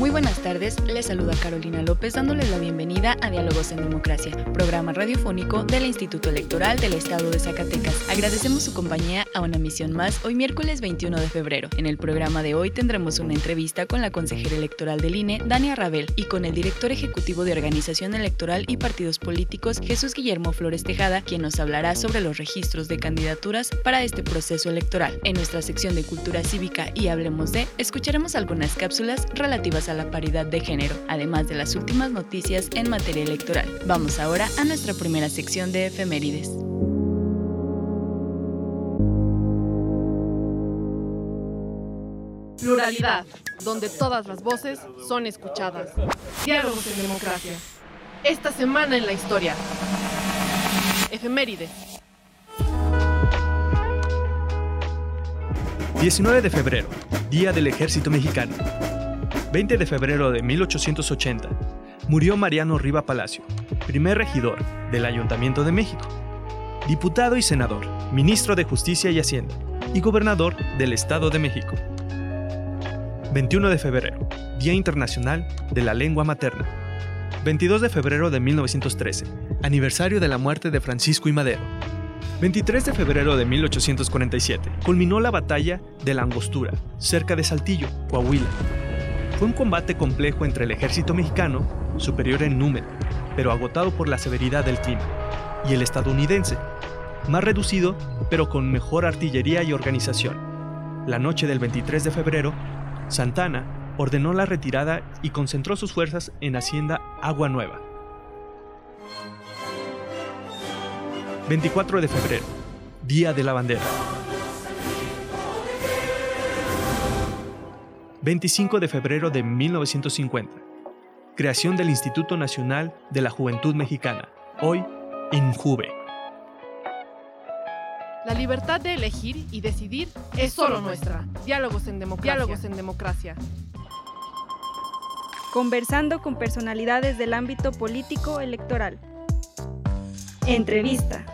Muy buenas tardes, les saluda Carolina López dándoles la bienvenida a Diálogos en Democracia, programa radiofónico del Instituto Electoral del Estado de Zacatecas. Agradecemos su compañía a una misión más hoy miércoles 21 de febrero. En el programa de hoy tendremos una entrevista con la consejera electoral del INE, Dania Rabel, y con el director ejecutivo de Organización Electoral y Partidos Políticos, Jesús Guillermo Flores Tejada, quien nos hablará sobre los registros de candidaturas para este proceso electoral. En nuestra sección de Cultura Cívica y Hablemos de, escucharemos algunas cápsulas relativas a a la paridad de género, además de las últimas noticias en materia electoral. Vamos ahora a nuestra primera sección de efemérides. Pluralidad, donde todas las voces son escuchadas. Diálogos en democracia. Esta semana en la historia. Efemérides. 19 de febrero, Día del Ejército Mexicano. 20 de febrero de 1880, murió Mariano Riva Palacio, primer regidor del Ayuntamiento de México, diputado y senador, ministro de Justicia y Hacienda y gobernador del Estado de México. 21 de febrero, Día Internacional de la Lengua Materna. 22 de febrero de 1913, aniversario de la muerte de Francisco y Madero. 23 de febrero de 1847, culminó la batalla de la Angostura, cerca de Saltillo, Coahuila, fue un combate complejo entre el ejército mexicano, superior en número, pero agotado por la severidad del clima, y el estadounidense, más reducido, pero con mejor artillería y organización. La noche del 23 de febrero, Santana ordenó la retirada y concentró sus fuerzas en Hacienda Agua Nueva. 24 de febrero, Día de la Bandera. 25 de febrero de 1950. Creación del Instituto Nacional de la Juventud Mexicana, hoy INJUVE. La libertad de elegir y decidir es solo nuestra. Diálogos en democracia. Diálogos en democracia. Conversando con personalidades del ámbito político electoral. Entrevista.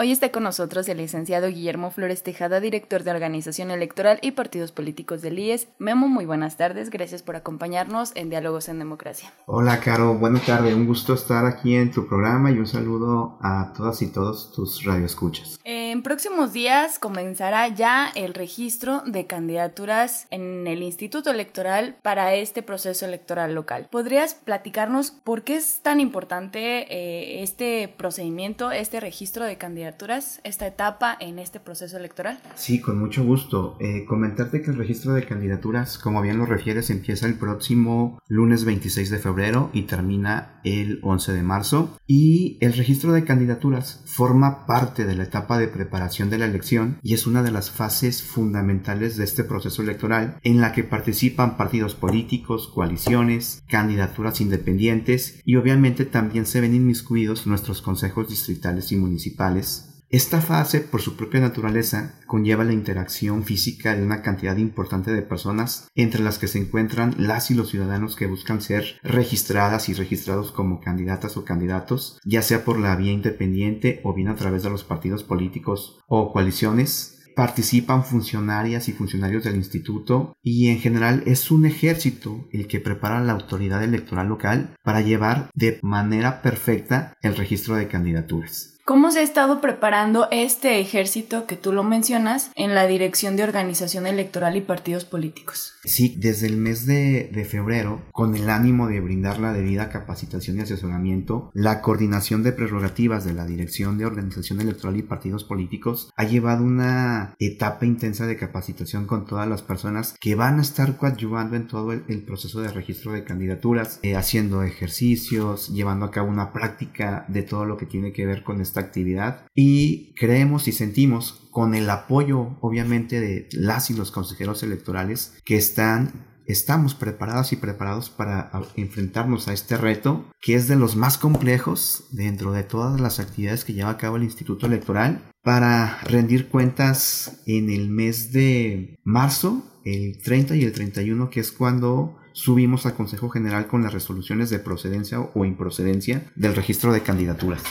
Hoy está con nosotros el licenciado Guillermo Flores Tejada, director de Organización Electoral y Partidos Políticos del IES. Memo, muy buenas tardes, gracias por acompañarnos en Diálogos en Democracia. Hola, Caro, buenas tardes, un gusto estar aquí en tu programa y un saludo a todas y todos tus radioescuchas. En próximos días comenzará ya el registro de candidaturas en el Instituto Electoral para este proceso electoral local. ¿Podrías platicarnos por qué es tan importante eh, este procedimiento, este registro de candidaturas? esta etapa en este proceso electoral? Sí, con mucho gusto. Eh, comentarte que el registro de candidaturas, como bien lo refieres, empieza el próximo lunes 26 de febrero y termina el 11 de marzo. Y el registro de candidaturas forma parte de la etapa de preparación de la elección y es una de las fases fundamentales de este proceso electoral en la que participan partidos políticos, coaliciones, candidaturas independientes y obviamente también se ven inmiscuidos nuestros consejos distritales y municipales esta fase, por su propia naturaleza, conlleva la interacción física de una cantidad importante de personas, entre las que se encuentran las y los ciudadanos que buscan ser registradas y registrados como candidatas o candidatos, ya sea por la vía independiente o bien a través de los partidos políticos o coaliciones, participan funcionarias y funcionarios del instituto y en general es un ejército el que prepara la autoridad electoral local para llevar de manera perfecta el registro de candidaturas. ¿Cómo se ha estado preparando este ejército que tú lo mencionas en la Dirección de Organización Electoral y Partidos Políticos? Sí, desde el mes de, de, febrero, con el ánimo de brindar la debida capacitación y asesoramiento, la coordinación de prerrogativas de la Dirección de Organización Electoral y Partidos Políticos ha llevado una etapa intensa de capacitación con todas las personas que van a estar coadyuvando en todo el, el proceso de registro de candidaturas, eh, haciendo ejercicios, llevando a cabo una práctica de todo lo que tiene que ver con esta actividad y creemos y sentimos con el apoyo obviamente de las y los consejeros electorales que están estamos preparados y preparados para enfrentarnos a este reto, que es de los más complejos dentro de todas las actividades que lleva a cabo el Instituto Electoral, para rendir cuentas en el mes de marzo, el 30 y el 31, que es cuando subimos al Consejo General con las resoluciones de procedencia o improcedencia del registro de candidaturas.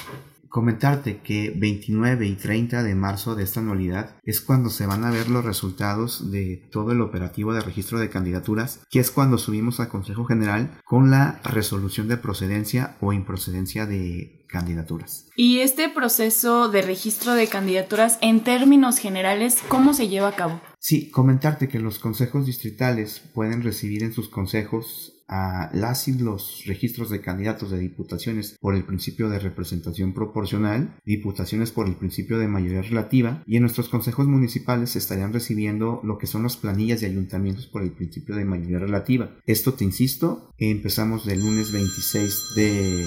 Comentarte que 29 y 30 de marzo de esta anualidad es cuando se van a ver los resultados de todo el operativo de registro de candidaturas, que es cuando subimos al Consejo General con la resolución de procedencia o improcedencia de candidaturas. Y este proceso de registro de candidaturas, en términos generales, ¿cómo se lleva a cabo? Sí, comentarte que los consejos distritales pueden recibir en sus consejos a las y los registros de candidatos de diputaciones por el principio de representación proporcional, diputaciones por el principio de mayoría relativa y en nuestros consejos municipales estarían recibiendo lo que son las planillas de ayuntamientos por el principio de mayoría relativa. Esto te insisto, empezamos del lunes 26 de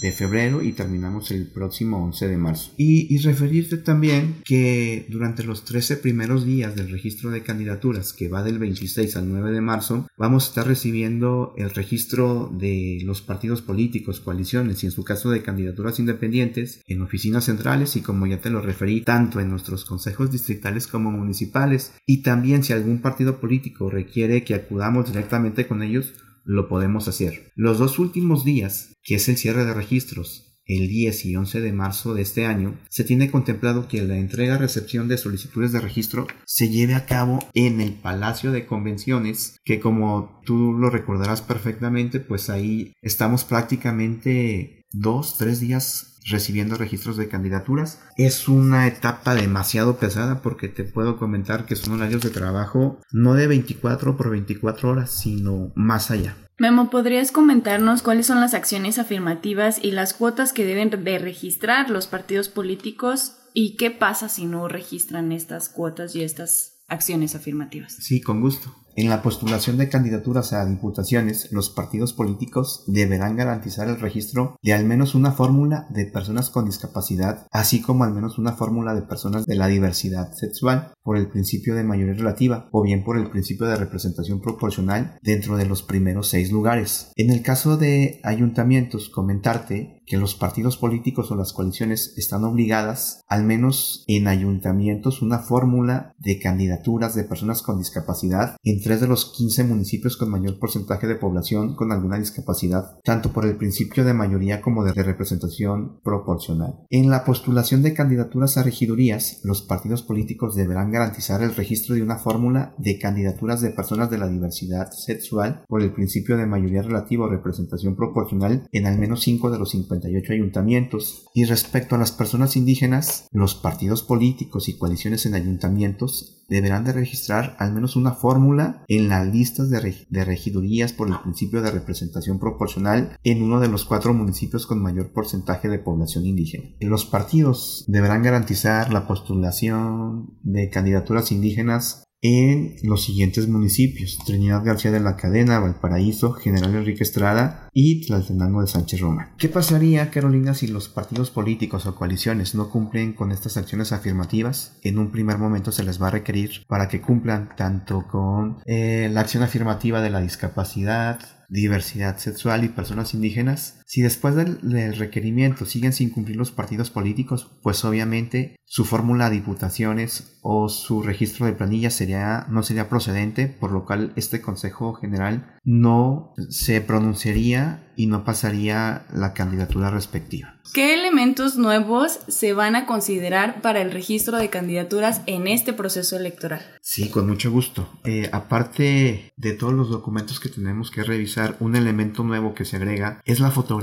de febrero y terminamos el próximo 11 de marzo. Y, referirte también que durante los 13 primeros días del registro de candidaturas, que va del 26 al 9 de marzo, vamos a estar recibiendo el registro de los partidos políticos, coaliciones y en su caso de candidaturas independientes en oficinas centrales y como ya te lo referí, tanto en nuestros consejos distritales como municipales y también si algún partido político requiere que acudamos directamente con ellos, lo podemos hacer. Los dos últimos días, que es el cierre de registros, el 10 y 11 de marzo de este año, se tiene contemplado que la entrega-recepción de solicitudes de registro se lleve a cabo en el Palacio de Convenciones, que como tú lo recordarás perfectamente, pues ahí estamos prácticamente dos, tres días recibiendo registros de candidaturas. Es una etapa demasiado pesada porque te puedo comentar que son horarios de trabajo no de 24 por 24 horas, sino más allá. Memo, ¿podrías comentarnos cuáles son las acciones afirmativas y las cuotas que deben de registrar los partidos políticos y qué pasa si no registran estas cuotas y estas acciones afirmativas? Sí, con gusto. En la postulación de candidaturas a diputaciones, los partidos políticos deberán garantizar el registro de al menos una fórmula de personas con discapacidad, así como al menos una fórmula de personas de la diversidad sexual, por el principio de mayoría relativa o bien por el principio de representación proporcional dentro de los primeros seis lugares. En el caso de ayuntamientos, comentarte que los partidos políticos o las coaliciones están obligadas, al menos en ayuntamientos, una fórmula de candidaturas de personas con discapacidad entre 23 de los 15 municipios con mayor porcentaje de población con alguna discapacidad, tanto por el principio de mayoría como de representación proporcional. En la postulación de candidaturas a regidurías, los partidos políticos deberán garantizar el registro de una fórmula de candidaturas de personas de la diversidad sexual por el principio de mayoría relativa o representación proporcional en al menos 5 de los 58 ayuntamientos. Y respecto a las personas indígenas, los partidos políticos y coaliciones en ayuntamientos deberán de registrar al menos una fórmula en las listas de, de, regidurías por el principio de representación proporcional en uno de los cuatro municipios con mayor porcentaje de población indígena. Los partidos deberán garantizar la postulación de candidaturas indígenas en los siguientes municipios: Trinidad García de la Cadena, Valparaíso, General Enrique Estrada y Tlaltenango de Sánchez Roma. ¿Qué pasaría, Carolina, si los partidos políticos o coaliciones no cumplen con estas acciones afirmativas? En un primer momento se les va a requerir para que cumplan tanto con eh, la acción afirmativa de la discapacidad, diversidad sexual y personas indígenas, si después del, requerimiento siguen sin cumplir los partidos políticos, pues obviamente su fórmula de diputaciones o su registro de planilla sería, no sería procedente, por lo cual este Consejo General no se pronunciaría y no pasaría la candidatura respectiva. ¿Qué elementos nuevos se van a considerar para el registro de candidaturas en este proceso electoral? Sí, con mucho gusto. Eh, aparte de todos los documentos que tenemos que revisar, un elemento nuevo que se agrega es la fotografía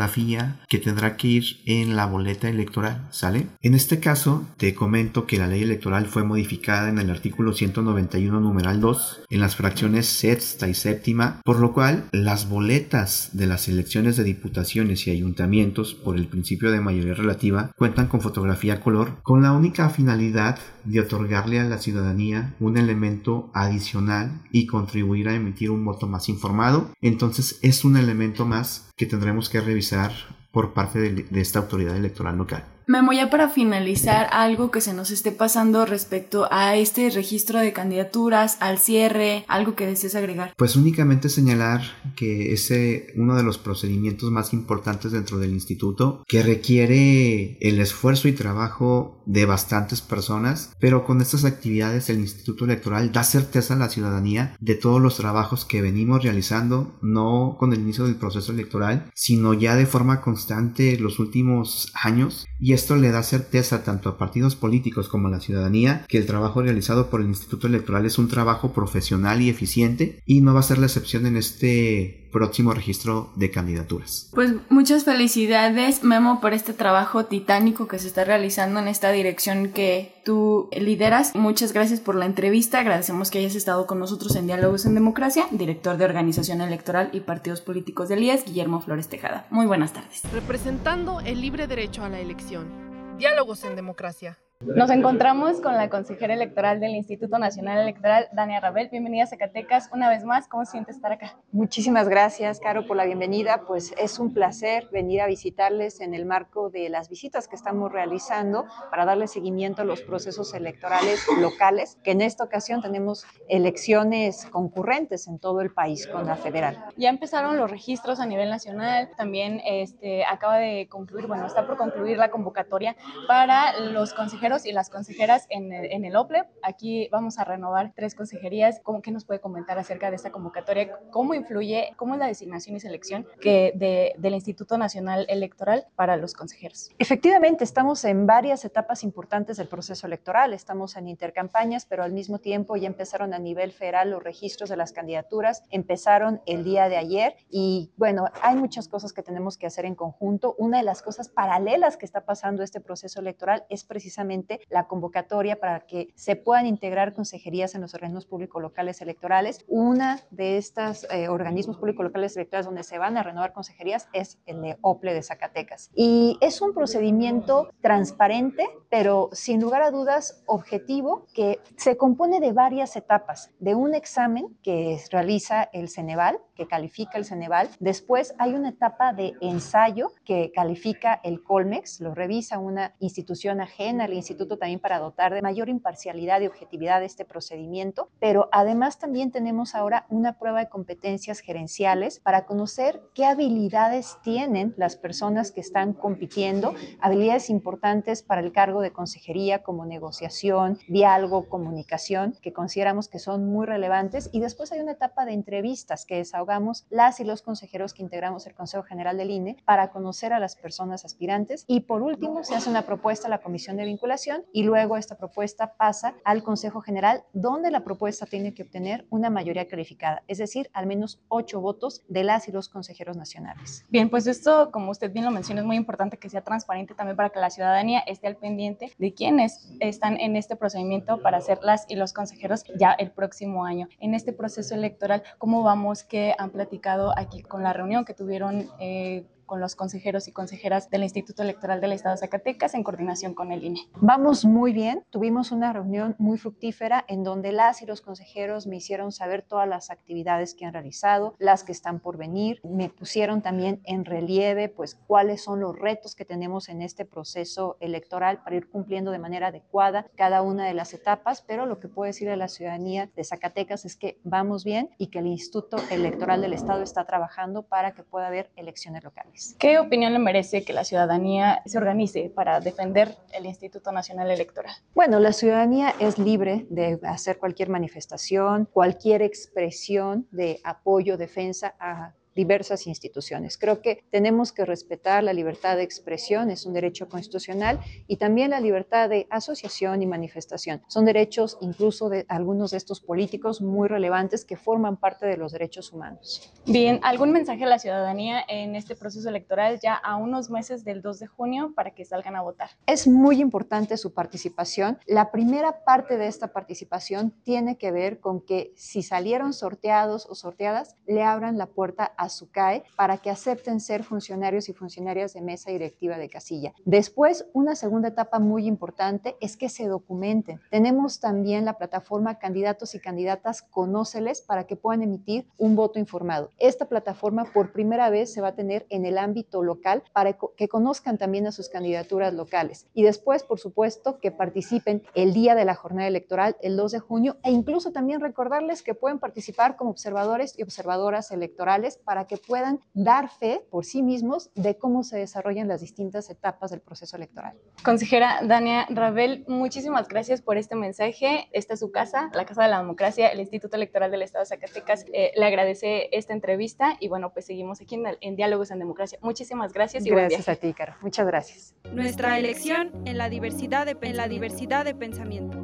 que tendrá que ir en la boleta electoral, ¿sale? En este caso, te comento que la ley electoral fue modificada en el artículo 191 numeral 2 en las fracciones sexta y séptima, por lo cual las boletas de las elecciones de diputaciones y ayuntamientos por el principio de mayoría relativa cuentan con fotografía color con la única finalidad de otorgarle a la ciudadanía un elemento adicional y contribuir a emitir un voto más informado. Entonces es un elemento más que tendremos que revisar por parte de, esta autoridad electoral local. Memo, ya para finalizar, algo que se nos esté pasando respecto a este registro de candidaturas, al cierre, algo que desees agregar. Pues únicamente señalar que es uno de los procedimientos más importantes dentro del instituto, que requiere el esfuerzo y trabajo de bastantes personas, pero con estas actividades el Instituto Electoral da certeza a la ciudadanía de todos los trabajos que venimos realizando, no con el inicio del proceso electoral, sino ya de forma constante los últimos años, y esto le da certeza tanto a partidos políticos como a la ciudadanía que el trabajo realizado por el Instituto Electoral es un trabajo profesional y eficiente y no va a ser la excepción en este próximo registro de candidaturas. Pues muchas felicidades, Memo, por este trabajo titánico que se está realizando en esta dirección que tú lideras. Muchas gracias por la entrevista. Agradecemos que hayas estado con nosotros en Diálogos en Democracia, director de Organización Electoral y Partidos Políticos del IES, Guillermo Flores Tejada. Muy buenas tardes. Representando el libre derecho a la elección. Diálogos en Democracia. Nos encontramos con la consejera electoral del Instituto Nacional Electoral, Dania Rabel. Bienvenida a Zacatecas una vez más. ¿Cómo se siente estar acá? Muchísimas gracias, Caro, por la bienvenida. Pues es un placer venir a visitarles en el marco de las visitas que estamos realizando para darle seguimiento a los procesos electorales locales, que en esta ocasión tenemos elecciones concurrentes en todo el país con la federal. Ya empezaron los registros a nivel nacional. También este, acaba de concluir, bueno, está por concluir la convocatoria para los consejeros y las consejeras en el, en el OPLE. Aquí vamos a renovar tres consejerías. ¿Cómo, ¿Qué nos puede comentar acerca de esta convocatoria? ¿Cómo influye, cómo es la designación y selección que de, del Instituto Nacional Electoral para los consejeros? Efectivamente, estamos en varias etapas importantes del proceso electoral. Estamos en intercampañas, pero al mismo tiempo ya empezaron a nivel federal los registros de las candidaturas. Empezaron el día de ayer y bueno, hay muchas cosas que tenemos que hacer en conjunto. Una de las cosas paralelas que está pasando este proceso electoral es precisamente la convocatoria para que se puedan integrar consejerías en los organismos públicos locales electorales. Una de estos eh, organismos públicos locales electorales donde se van a renovar consejerías es el de OPLE de Zacatecas. Y es un procedimiento transparente, pero sin lugar a dudas objetivo, que se compone de varias etapas. De un examen que realiza el Ceneval, que califica el Ceneval. Después hay una etapa de ensayo que califica el Colmex, lo revisa una institución ajena al instituto instituto también para dotar de mayor imparcialidad y objetividad este procedimiento, pero además también tenemos ahora una prueba de competencias gerenciales para conocer qué habilidades tienen las personas que están compitiendo, habilidades importantes para el cargo de consejería como negociación, diálogo, comunicación, que consideramos que son muy relevantes. Y después hay una etapa de entrevistas que desahogamos las y los consejeros que integramos el Consejo General del INE para conocer a las personas aspirantes. Y por último, se hace una propuesta a la Comisión de Vinculación y luego esta propuesta pasa al Consejo General, donde la propuesta tiene que obtener una mayoría calificada, es decir, al menos ocho votos de las y los consejeros nacionales. Bien, pues esto, como usted bien lo menciona, es muy importante que sea transparente también para que la ciudadanía esté al pendiente de quiénes están en este procedimiento para ser las y los consejeros ya el próximo año. En este proceso electoral, ¿cómo vamos? que han platicado aquí con la reunión que tuvieron? Eh, con los consejeros y consejeras del Instituto Electoral del Estado de Zacatecas en coordinación con el INE. Vamos muy bien. Tuvimos una reunión muy fructífera en donde las y los consejeros me hicieron saber todas las actividades que han realizado, las que están por venir. Me pusieron también en relieve pues cuáles son los retos que tenemos en este proceso electoral para ir cumpliendo de manera adecuada cada una de las etapas, pero lo que puedo decir a la ciudadanía de Zacatecas es que vamos bien y que el Instituto Electoral del Estado está trabajando para que pueda haber elecciones locales. ¿Qué opinión le merece que la ciudadanía se organice para defender el Instituto Nacional Electoral? Bueno, la ciudadanía es libre de hacer cualquier manifestación, cualquier expresión de apoyo, defensa a diversas instituciones. Creo que tenemos que respetar la libertad de expresión, es un derecho constitucional, y también la libertad de asociación y manifestación. Son derechos incluso de algunos de estos políticos muy relevantes que forman parte de los derechos humanos. Bien, ¿algún mensaje a la ciudadanía en este proceso electoral ya a unos meses del 2 de junio para que salgan a votar? Es muy importante su participación. La primera parte de esta participación tiene que ver con que si salieron sorteados o sorteadas, le abran la puerta a su CAE para que acepten ser funcionarios y funcionarias de mesa directiva de casilla. Después, una segunda etapa muy importante es que se documenten. Tenemos también la plataforma Candidatos y Candidatas Conóceles para que puedan emitir un voto informado. Esta plataforma por primera vez se va a tener en el ámbito local para que conozcan también a sus candidaturas locales. Y después, por supuesto, que participen el día de la jornada electoral, el 2 de junio, e incluso también recordarles que pueden participar como observadores y observadoras electorales para que puedan dar fe por sí mismos de cómo se desarrollan las distintas etapas del proceso electoral. Consejera Dania Rabel, muchísimas gracias por este mensaje. Esta es su casa, la Casa de la Democracia, el Instituto Electoral del Estado de Zacatecas. Eh, le agradece esta entrevista y bueno, pues seguimos aquí en, Diálogos en Democracia. Muchísimas gracias y Gracias a ti, Caro. Muchas gracias. Nuestra elección en la diversidad de, en la diversidad de pensamiento.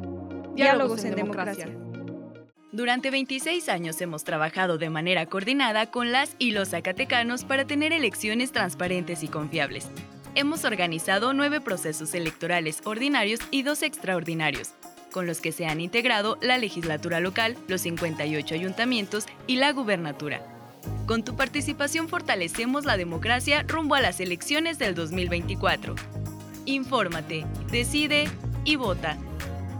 Diálogos, en, democracia. Durante 26 años hemos trabajado de manera coordinada con las y los zacatecanos para tener elecciones transparentes y confiables. Hemos organizado nueve procesos electorales ordinarios y dos extraordinarios, con los que se han integrado la legislatura local, los 58 ayuntamientos y la gubernatura. Con tu participación fortalecemos la democracia rumbo a las elecciones del 2024. Infórmate, decide y vota.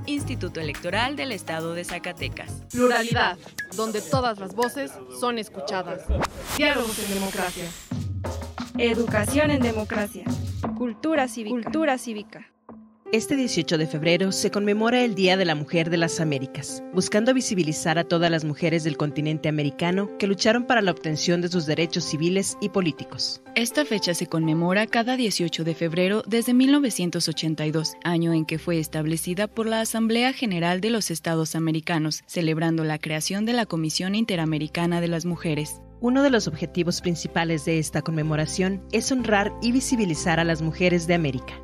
Instituto Electoral del Estado de Zacatecas. Pluralidad, donde todas las voces son escuchadas. Diálogos en democracia. Educación en democracia. Cultura cívica. Cultura cívica. Este 18 de febrero se conmemora el Día de la Mujer de las Américas, buscando visibilizar a todas las mujeres del continente americano que lucharon para la obtención de sus derechos civiles y políticos. Esta fecha se conmemora cada 18 de febrero desde 1982, año en que fue establecida por la Asamblea General de los Estados Americanos, celebrando la creación de la Comisión Interamericana de las Mujeres. Uno de los objetivos principales de esta conmemoración es honrar y visibilizar a las mujeres de América.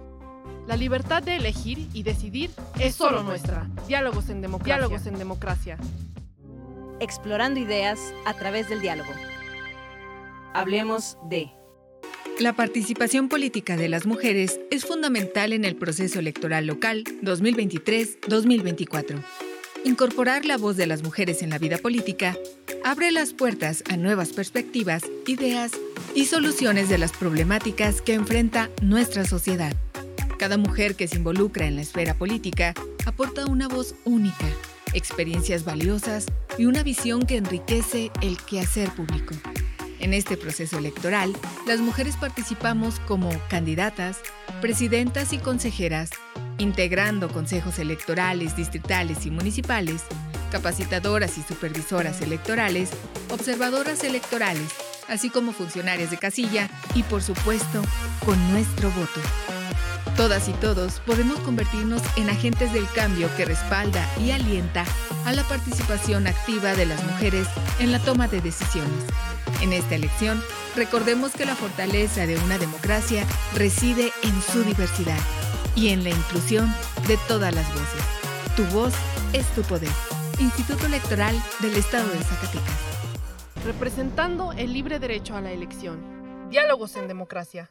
La libertad de elegir y decidir es solo nuestra. Diálogos en democracia. Diálogos en democracia. Explorando ideas a través del diálogo. Hablemos de... La participación política de las mujeres es fundamental en el proceso electoral local 2023-2024. Incorporar la voz de las mujeres en la vida política abre las puertas a nuevas perspectivas, ideas y soluciones de las problemáticas que enfrenta nuestra sociedad. Cada mujer que se involucra en la esfera política aporta una voz única, experiencias valiosas y una visión que enriquece el quehacer público. En este proceso electoral, las mujeres participamos como candidatas, presidentas y consejeras, integrando consejos electorales, distritales y municipales, capacitadoras y supervisoras electorales, observadoras electorales, así como funcionarias de casilla y, por supuesto, con nuestro voto. Todas y todos podemos convertirnos en agentes del cambio que respalda y alienta a la participación activa de las mujeres en la toma de decisiones. En esta elección, recordemos que la fortaleza de una democracia reside en su diversidad y en la inclusión de todas las voces. Tu voz es tu poder. Instituto Electoral del Estado de Zacatecas. Representando el libre derecho a la elección. Diálogos en democracia.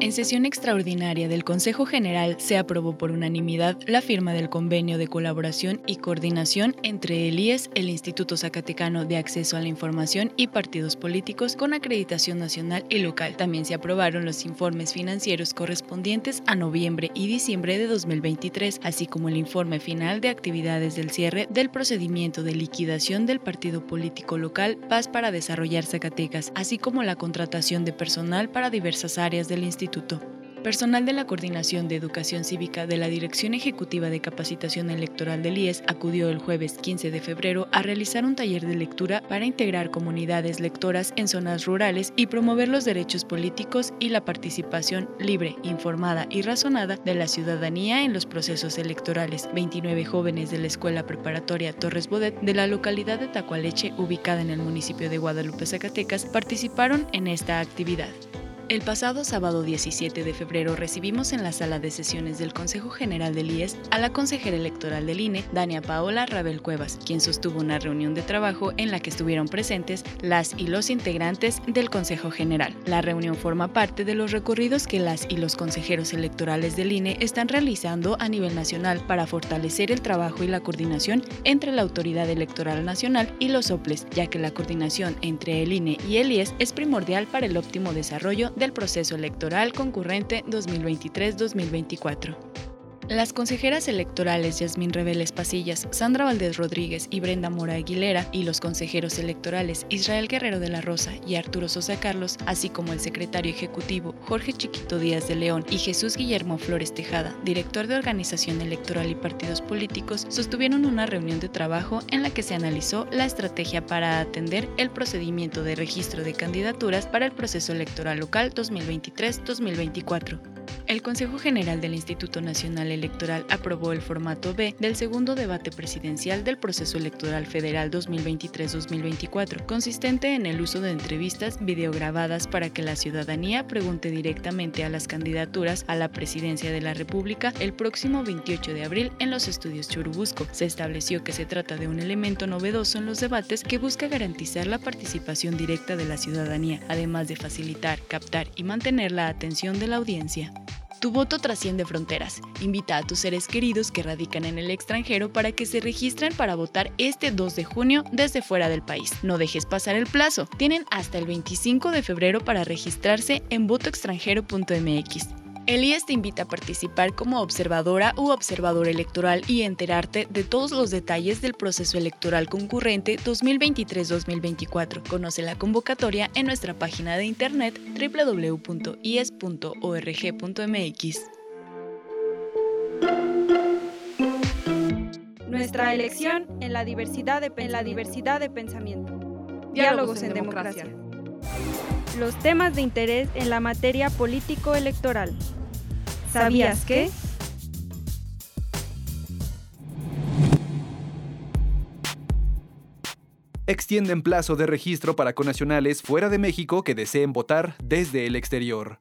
En sesión extraordinaria del Consejo General se aprobó por unanimidad la firma del convenio de colaboración y coordinación entre el IES, el Instituto Zacatecano de Acceso a la Información y partidos políticos con acreditación nacional y local. También se aprobaron los informes financieros correspondientes a noviembre y diciembre de 2023, así como el informe final de actividades del cierre del procedimiento de liquidación del partido político local Paz para Desarrollar Zacatecas, así como la contratación de personal para diversas áreas del instituto Personal de la Coordinación de Educación Cívica de la Dirección Ejecutiva de Capacitación Electoral del IES acudió el jueves 15 de febrero a realizar un taller de lectura para integrar comunidades lectoras en zonas rurales y promover los derechos políticos y la participación libre, informada y razonada de la ciudadanía en los procesos electorales. 29 jóvenes de la Escuela Preparatoria Torres Bodet de la localidad de Tacualeche, ubicada en el municipio de Guadalupe, Zacatecas, participaron en esta actividad. El pasado sábado 17 de febrero recibimos en la sala de sesiones del Consejo General del IES a la consejera electoral del INE, Dania Paola Rabel Cuevas, quien sostuvo una reunión de trabajo en la que estuvieron presentes las y los integrantes del Consejo General. La reunión forma parte de los recorridos que las y los consejeros electorales del INE están realizando a nivel nacional para fortalecer el trabajo y la coordinación entre la Autoridad Electoral Nacional y los OPLES, ya que la coordinación entre el INE y el IES es primordial para el óptimo desarrollo del proceso electoral concurrente 2023-2024. Las consejeras electorales Yasmín Reveles Pasillas, Sandra Valdés Rodríguez y Brenda Mora Aguilera y los consejeros electorales Israel Guerrero de la Rosa y Arturo Sosa Carlos, así como el secretario ejecutivo Jorge Chiquito Díaz de León y Jesús Guillermo Flores Tejada, director de Organización Electoral y Partidos Políticos, sostuvieron una reunión de trabajo en la que se analizó la estrategia para atender el procedimiento de registro de candidaturas para el proceso electoral local 2023-2024. El Consejo General del Instituto Nacional Electoral aprobó el formato B del segundo debate presidencial del proceso electoral federal 2023-2024, consistente en el uso de entrevistas videograbadas para que la ciudadanía pregunte directamente a las candidaturas a la presidencia de la República el próximo 28 de abril en los estudios Churubusco. Se estableció que se trata de un elemento novedoso en los debates que busca garantizar la participación directa de la ciudadanía, además de facilitar, captar y mantener la atención de la audiencia. Tu voto trasciende fronteras. Invita a tus seres queridos que radican en el extranjero para que se registren para votar este 2 de junio desde fuera del país. No dejes pasar el plazo. Tienen hasta el 25 de febrero para registrarse en votoextranjero.mx. Elías te invita a participar como observadora u observador electoral y enterarte de todos los detalles del proceso electoral concurrente 2023-2024. Conoce la convocatoria en nuestra página de internet www.ies.org.mx. Nuestra elección en la diversidad de, en la diversidad de pensamiento. Diálogos, en, democracia los temas de interés en la materia político-electoral. ¿Sabías que? Extienden plazo de registro para conacionales fuera de México que deseen votar desde el exterior.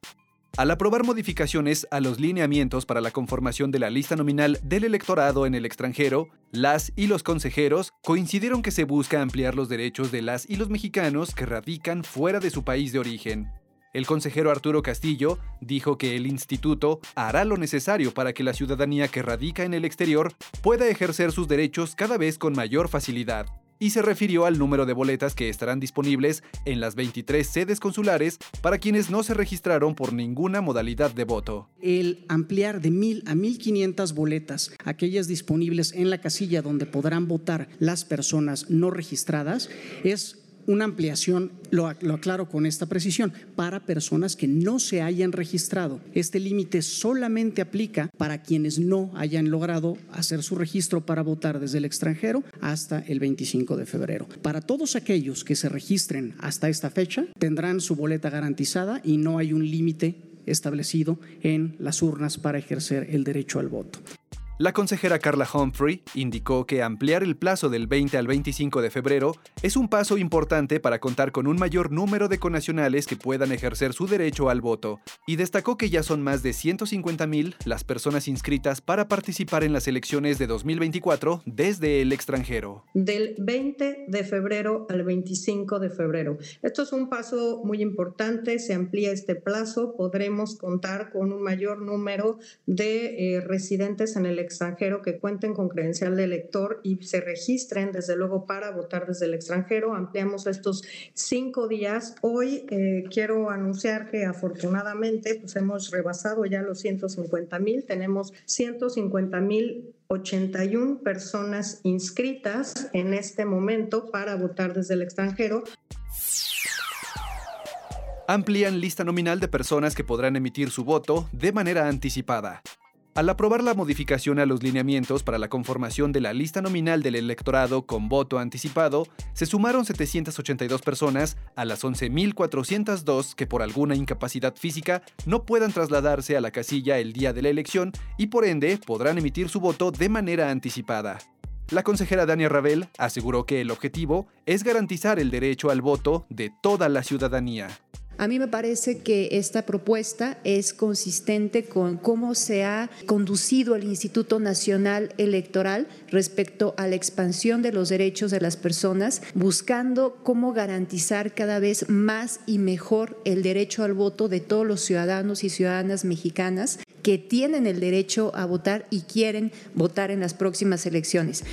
Al aprobar modificaciones a los lineamientos para la conformación de la lista nominal del electorado en el extranjero, las y los consejeros coincidieron que se busca ampliar los derechos de las y los mexicanos que radican fuera de su país de origen. El consejero Arturo Castillo dijo que el instituto hará lo necesario para que la ciudadanía que radica en el exterior pueda ejercer sus derechos cada vez con mayor facilidad y se refirió al número de boletas que estarán disponibles en las 23 sedes consulares para quienes no se registraron por ninguna modalidad de voto. El ampliar de 1.000 a 1.500 boletas, aquellas disponibles en la casilla donde podrán votar las personas no registradas, es una ampliación, lo, aclaro con esta precisión, para personas que no se hayan registrado. Este límite solamente aplica para quienes no hayan logrado hacer su registro para votar desde el extranjero hasta el 25 de febrero. Para todos aquellos que se registren hasta esta fecha, tendrán su boleta garantizada y no hay un límite establecido en las urnas para ejercer el derecho al voto. La consejera Carla Humphrey indicó que ampliar el plazo del 20 al 25 de febrero es un paso importante para contar con un mayor número de conacionales que puedan ejercer su derecho al voto, y destacó que ya son más de 150.000 las personas inscritas para participar en las elecciones de 2024 desde el extranjero. Del 20 de febrero al 25 de febrero. Esto es un paso muy importante, se amplía este plazo, podremos contar con un mayor número de eh, residentes en el extranjero que cuenten con credencial de elector y se registren desde luego para votar desde el extranjero. Ampliamos estos cinco días. Hoy eh, quiero anunciar que afortunadamente pues hemos rebasado ya los 150 mil. Tenemos 150 mil 81 personas inscritas en este momento para votar desde el extranjero. Amplían lista nominal de personas que podrán emitir su voto de manera anticipada. Al aprobar la modificación a los lineamientos para la conformación de la lista nominal del electorado con voto anticipado, se sumaron 782 personas a las 11.402 que por alguna incapacidad física no puedan trasladarse a la casilla el día de la elección y por ende podrán emitir su voto de manera anticipada. La consejera Dania Ravel aseguró que el objetivo es garantizar el derecho al voto de toda la ciudadanía. A mí me parece que esta propuesta es consistente con cómo se ha conducido el Instituto Nacional Electoral respecto a la expansión de los derechos de las personas, buscando cómo garantizar cada vez más y mejor el derecho al voto de todos los ciudadanos y ciudadanas mexicanas que tienen el derecho a votar y quieren votar en las próximas elecciones.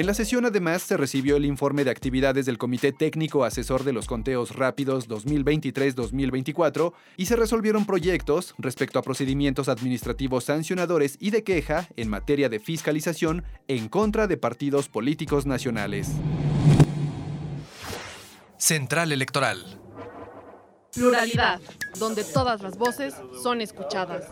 En la sesión además se recibió el informe de actividades del Comité Técnico Asesor de los Conteos Rápidos 2023-2024 y se resolvieron proyectos respecto a procedimientos administrativos sancionadores y de queja en materia de fiscalización en contra de partidos políticos nacionales. Central Electoral. Pluralidad, donde todas las voces son escuchadas.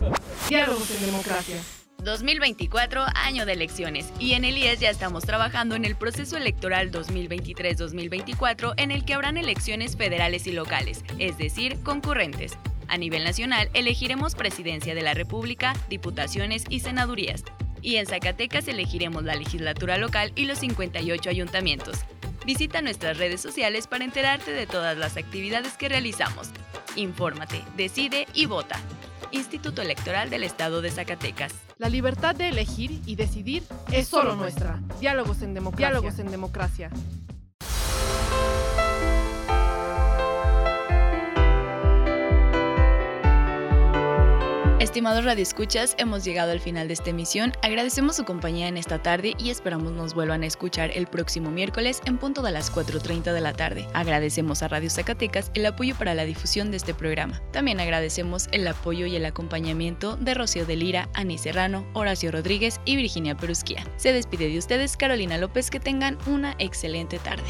Diálogos en democracia. 2024, año de elecciones, y en el IES ya estamos trabajando en el proceso electoral 2023-2024 en el que habrán elecciones federales y locales, es decir, concurrentes. A nivel nacional elegiremos presidencia de la República, diputaciones y senadurías. Y en Zacatecas elegiremos la legislatura local y los 58 ayuntamientos. Visita nuestras redes sociales para enterarte de todas las actividades que realizamos. Infórmate, decide y vota. Instituto Electoral del Estado de Zacatecas. La libertad de elegir y decidir es solo nuestra. Diálogos en democracia. Diálogos en democracia. Estimados radioescuchas, hemos llegado al final de esta emisión. Agradecemos su compañía en esta tarde y esperamos nos vuelvan a escuchar el próximo miércoles en punto de las 4.30 de la tarde. Agradecemos a Radio Zacatecas el apoyo para la difusión de este programa. También agradecemos el apoyo y el acompañamiento de Rocío de Lira, Ani Serrano, Horacio Rodríguez y Virginia Perusquia. Se despide de ustedes Carolina López, que tengan una excelente tarde.